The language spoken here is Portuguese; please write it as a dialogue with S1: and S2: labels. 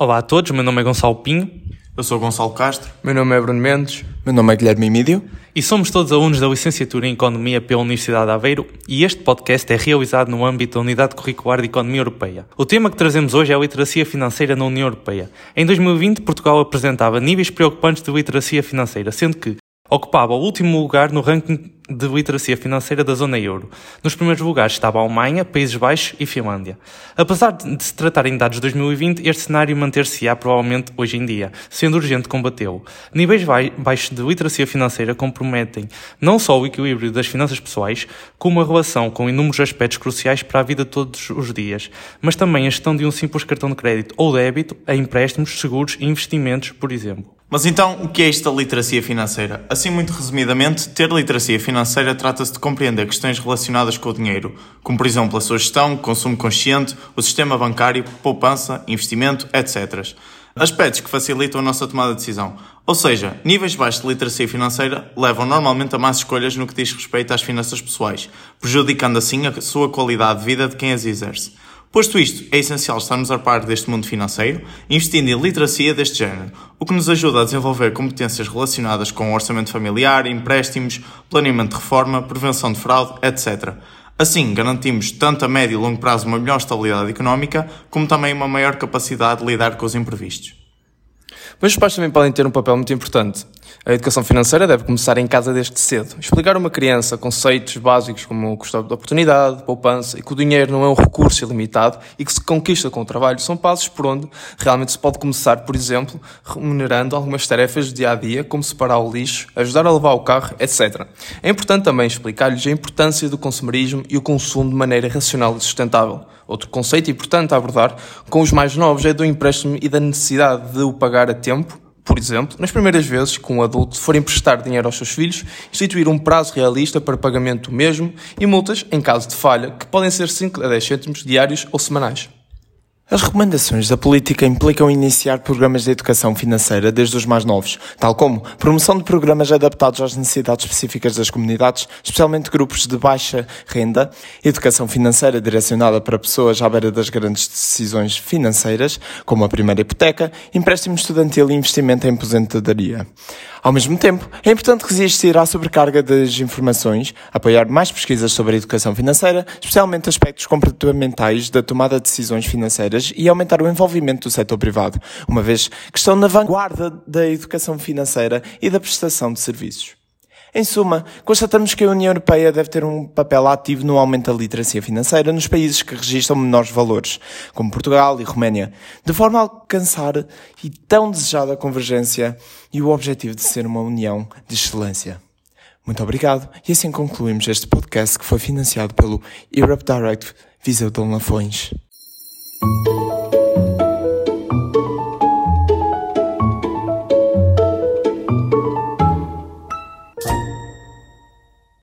S1: Olá a todos, meu nome é Gonçalo Pinho.
S2: Eu sou Gonçalo Castro.
S3: Meu nome é Bruno Mendes.
S4: Meu nome é Guilherme Mídio.
S1: E somos todos alunos da Licenciatura em Economia pela Universidade de Aveiro e este podcast é realizado no âmbito da Unidade Curricular de Economia Europeia. O tema que trazemos hoje é a literacia financeira na União Europeia. Em 2020, Portugal apresentava níveis preocupantes de literacia financeira, sendo que ocupava o último lugar no ranking de literacia financeira da zona euro. Nos primeiros lugares estava a Alemanha, Países Baixos e Finlândia. Apesar de se tratarem de dados de 2020, este cenário manter-se-á provavelmente hoje em dia, sendo urgente combatê-lo. Níveis baixos de literacia financeira comprometem não só o equilíbrio das finanças pessoais, como a relação com inúmeros aspectos cruciais para a vida de todos os dias, mas também a gestão de um simples cartão de crédito ou débito a empréstimos, seguros e investimentos, por exemplo.
S2: Mas então, o que é esta literacia financeira? Assim, muito resumidamente, ter literacia financeira trata-se de compreender questões relacionadas com o dinheiro, como por exemplo a sua gestão, consumo consciente, o sistema bancário, poupança, investimento, etc. Aspectos que facilitam a nossa tomada de decisão. Ou seja, níveis baixos de literacia financeira levam normalmente a más escolhas no que diz respeito às finanças pessoais, prejudicando assim a sua qualidade de vida de quem as exerce. Posto isto, é essencial estarmos a par deste mundo financeiro, investindo em literacia deste género, o que nos ajuda a desenvolver competências relacionadas com orçamento familiar, empréstimos, planeamento de reforma, prevenção de fraude, etc. Assim, garantimos tanto a médio e longo prazo uma melhor estabilidade económica, como também uma maior capacidade de lidar com os imprevistos.
S3: Mas os pais também podem ter um papel muito importante. A educação financeira deve começar em casa desde cedo. Explicar a uma criança conceitos básicos como o custo de oportunidade, poupança e que o dinheiro não é um recurso ilimitado e que se conquista com o trabalho são passos por onde realmente se pode começar, por exemplo, remunerando algumas tarefas do dia a dia, como separar o lixo, ajudar a levar o carro, etc. É importante também explicar-lhes a importância do consumerismo e o consumo de maneira racional e sustentável. Outro conceito importante a abordar com os mais novos é do empréstimo e da necessidade de o a tempo por exemplo, nas primeiras vezes que um adulto for emprestar dinheiro aos seus filhos, instituir um prazo realista para pagamento do mesmo e multas em caso de falha, que podem ser 5 a 10 cêntimos diários ou semanais.
S4: As recomendações da política implicam iniciar programas de educação financeira desde os mais novos, tal como promoção de programas adaptados às necessidades específicas das comunidades, especialmente grupos de baixa renda, educação financeira direcionada para pessoas à beira das grandes decisões financeiras, como a primeira hipoteca, empréstimo estudantil e investimento em aposentadoria. Ao mesmo tempo, é importante resistir à sobrecarga das informações, apoiar mais pesquisas sobre a educação financeira, especialmente aspectos comportamentais da tomada de decisões financeiras e aumentar o envolvimento do setor privado, uma vez que estão na vanguarda da educação financeira e da prestação de serviços. Em suma, constatamos que a União Europeia deve ter um papel ativo no aumento da literacia financeira nos países que registram menores valores, como Portugal e Roménia, de forma a alcançar e tão desejada convergência e o objetivo de ser uma união de excelência. Muito obrigado e assim concluímos este podcast que foi financiado pelo Europe Direct Viseu de Lafões.